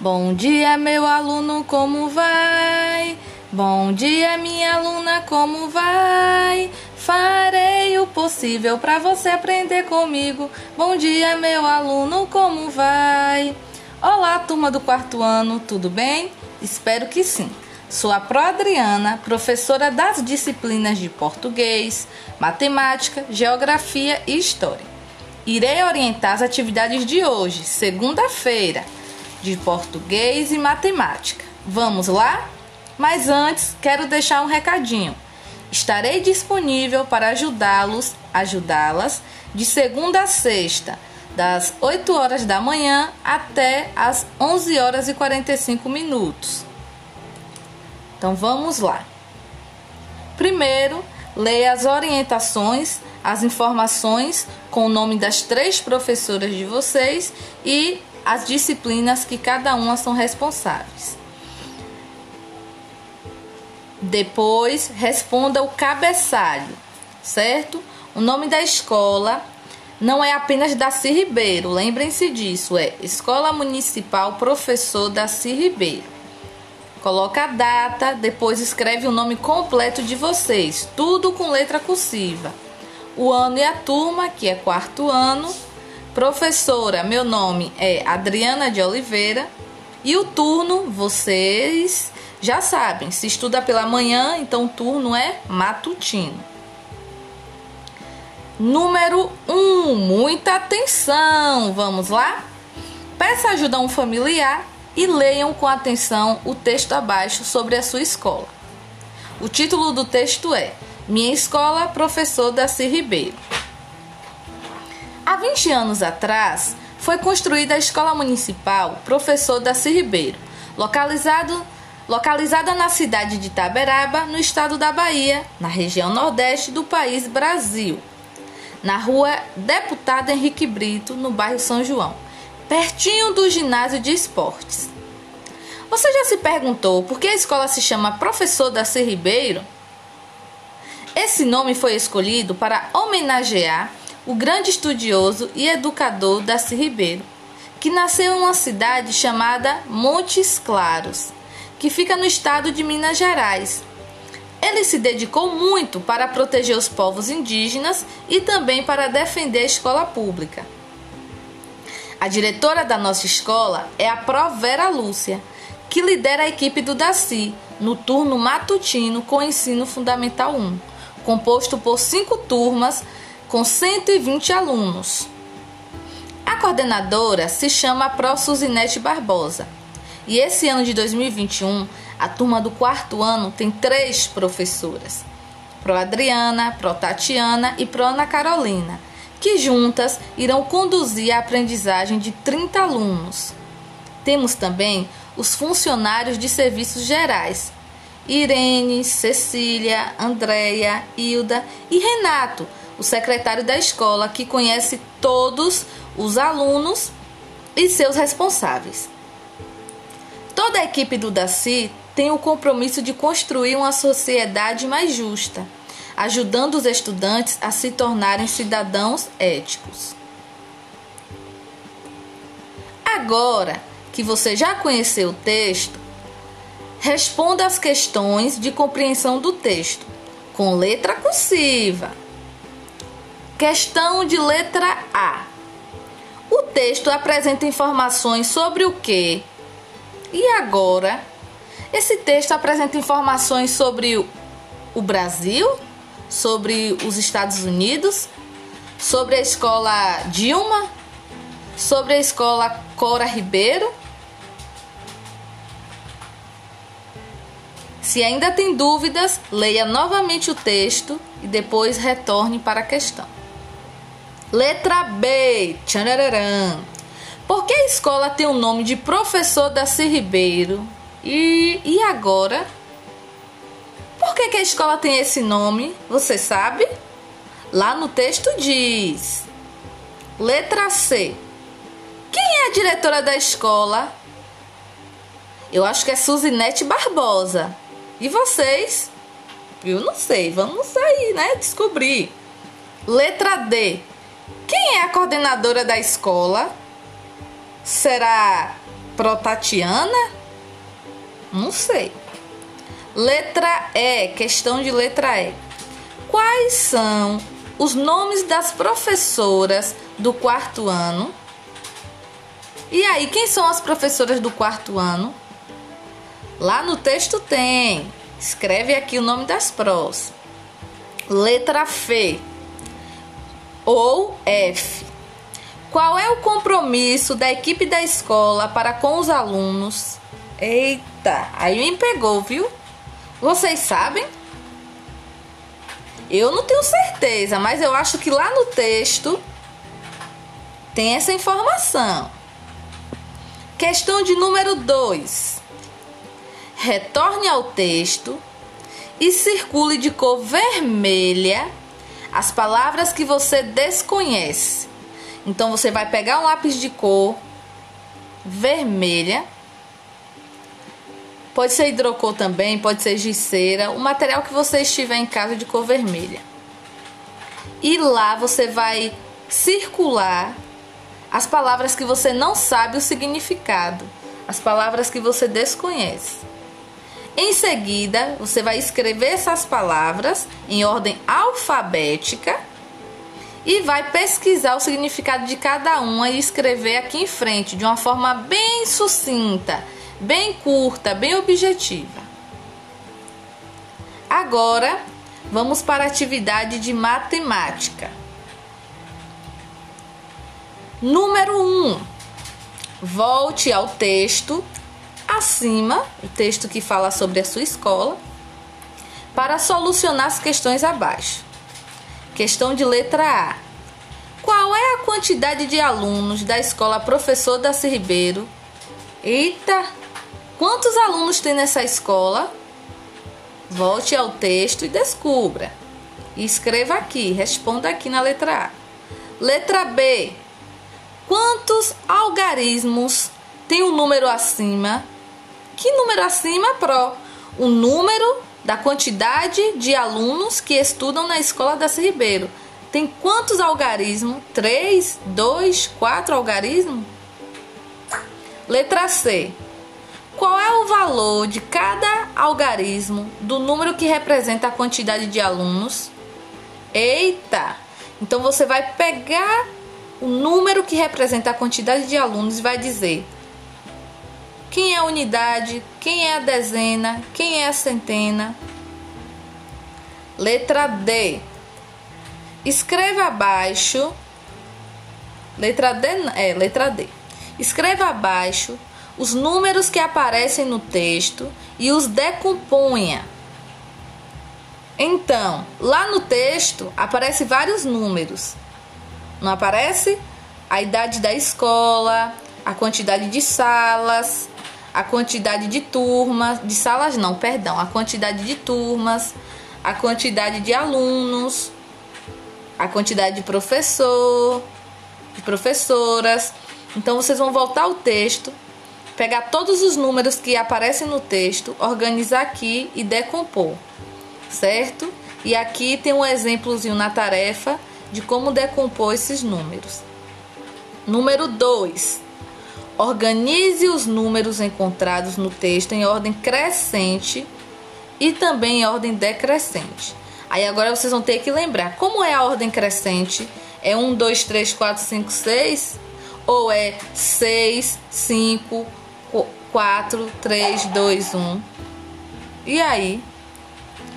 Bom dia, meu aluno, como vai? Bom dia, minha aluna, como vai? Farei o possível para você aprender comigo. Bom dia, meu aluno, como vai? Olá, turma do quarto ano, tudo bem? Espero que sim. Sou a Pro Adriana, professora das disciplinas de português, matemática, geografia e história. Irei orientar as atividades de hoje, segunda-feira de português e matemática. Vamos lá? Mas antes, quero deixar um recadinho. Estarei disponível para ajudá-los, ajudá-las de segunda a sexta, das 8 horas da manhã até as 11 horas e 45 minutos. Então vamos lá. Primeiro, leia as orientações, as informações com o nome das três professoras de vocês e as disciplinas que cada uma são responsáveis. Depois, responda o cabeçalho, certo? O nome da escola não é apenas Daci Ribeiro, lembrem-se disso, é Escola Municipal Professor Daci Ribeiro. Coloca a data, depois escreve o nome completo de vocês, tudo com letra cursiva. O ano e a turma, que é quarto ano, Professora, meu nome é Adriana de Oliveira e o turno, vocês já sabem, se estuda pela manhã, então o turno é matutino. Número 1, um, muita atenção, vamos lá? Peça ajuda a um familiar e leiam com atenção o texto abaixo sobre a sua escola. O título do texto é Minha Escola, Professor Daci Ribeiro. Há 20 anos atrás, foi construída a Escola Municipal Professor Daci Ribeiro, localizado, localizada na cidade de Itaberaba, no estado da Bahia, na região nordeste do país Brasil, na rua Deputado Henrique Brito, no bairro São João, pertinho do ginásio de esportes. Você já se perguntou por que a escola se chama Professor Daci Ribeiro? Esse nome foi escolhido para homenagear o grande estudioso e educador Darcy Ribeiro, que nasceu em uma cidade chamada Montes Claros, que fica no estado de Minas Gerais. Ele se dedicou muito para proteger os povos indígenas e também para defender a escola pública. A diretora da nossa escola é a Provera Lúcia, que lidera a equipe do Daci no turno matutino com ensino fundamental 1, composto por cinco turmas com 120 alunos. A coordenadora se chama Pro Suzinete Barbosa. E esse ano de 2021, a turma do quarto ano tem três professoras: Pro Adriana, Pro Tatiana e Pro Ana Carolina, que juntas irão conduzir a aprendizagem de 30 alunos. Temos também os funcionários de serviços gerais: Irene, Cecília, Andréia, Hilda e Renato, o secretário da escola, que conhece todos os alunos e seus responsáveis. Toda a equipe do DACI tem o compromisso de construir uma sociedade mais justa, ajudando os estudantes a se tornarem cidadãos éticos. Agora que você já conheceu o texto, responda as questões de compreensão do texto com letra cursiva Questão de letra A. O texto apresenta informações sobre o que? E agora? Esse texto apresenta informações sobre o Brasil, sobre os Estados Unidos, sobre a escola Dilma, sobre a escola Cora Ribeiro. Se ainda tem dúvidas, leia novamente o texto e depois retorne para a questão. Letra B. Tchanararam. Por que a escola tem o nome de professor Daci Ribeiro? E, e agora? Por que, que a escola tem esse nome? Você sabe? Lá no texto diz. Letra C. Quem é a diretora da escola? Eu acho que é Suzinete Barbosa. E vocês? Eu não sei, vamos sair, né? Descobrir. Letra D. Quem é a coordenadora da escola? Será Protatiana? Não sei. Letra E, questão de letra E. Quais são os nomes das professoras do quarto ano? E aí, quem são as professoras do quarto ano? Lá no texto tem. Escreve aqui o nome das pros. Letra F ou F. Qual é o compromisso da equipe da escola para com os alunos? Eita, aí me pegou, viu? Vocês sabem? Eu não tenho certeza, mas eu acho que lá no texto tem essa informação. Questão de número 2. Retorne ao texto e circule de cor vermelha as palavras que você desconhece. Então você vai pegar um lápis de cor vermelha. Pode ser hidrocor também, pode ser giceira, o material que você estiver em casa de cor vermelha. E lá você vai circular as palavras que você não sabe o significado, as palavras que você desconhece. Em seguida, você vai escrever essas palavras em ordem alfabética e vai pesquisar o significado de cada uma e escrever aqui em frente de uma forma bem sucinta, bem curta, bem objetiva. Agora, vamos para a atividade de matemática. Número 1. Um, volte ao texto acima, o texto que fala sobre a sua escola, para solucionar as questões abaixo. Questão de letra A. Qual é a quantidade de alunos da escola Professor Darcy Ribeiro? Eita! Quantos alunos tem nessa escola? Volte ao texto e descubra. Escreva aqui, responda aqui na letra A. Letra B. Quantos algarismos tem o um número acima? Que número acima, Pro? O número da quantidade de alunos que estudam na escola da Ribeiro. Tem quantos algarismos? Três, dois, quatro algarismos? Letra C. Qual é o valor de cada algarismo do número que representa a quantidade de alunos? Eita! Então você vai pegar o número que representa a quantidade de alunos e vai dizer quem é a unidade, quem é a dezena, quem é a centena. Letra D. Escreva abaixo. Letra D, é, letra D. Escreva abaixo os números que aparecem no texto e os decomponha. Então, lá no texto aparece vários números. Não aparece? A idade da escola, a quantidade de salas, a quantidade de turmas, de salas não, perdão, a quantidade de turmas, a quantidade de alunos, a quantidade de professor, de professoras. Então vocês vão voltar ao texto, pegar todos os números que aparecem no texto, organizar aqui e decompor, certo? E aqui tem um exemplozinho na tarefa de como decompor esses números. Número 2 Organize os números encontrados no texto em ordem crescente e também em ordem decrescente. Aí agora vocês vão ter que lembrar como é a ordem crescente? É 1, 2, 3, 4, 5, 6? Ou é 6, 5, 4, 3, 2, 1? E aí,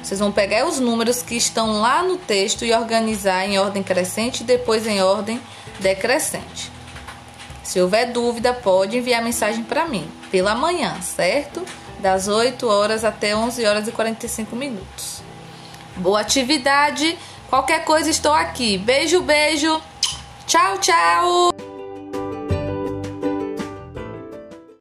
vocês vão pegar os números que estão lá no texto e organizar em ordem crescente e depois em ordem decrescente. Se houver dúvida, pode enviar mensagem para mim pela manhã, certo? Das 8 horas até 11 horas e 45 minutos. Boa atividade. Qualquer coisa estou aqui. Beijo, beijo. Tchau, tchau.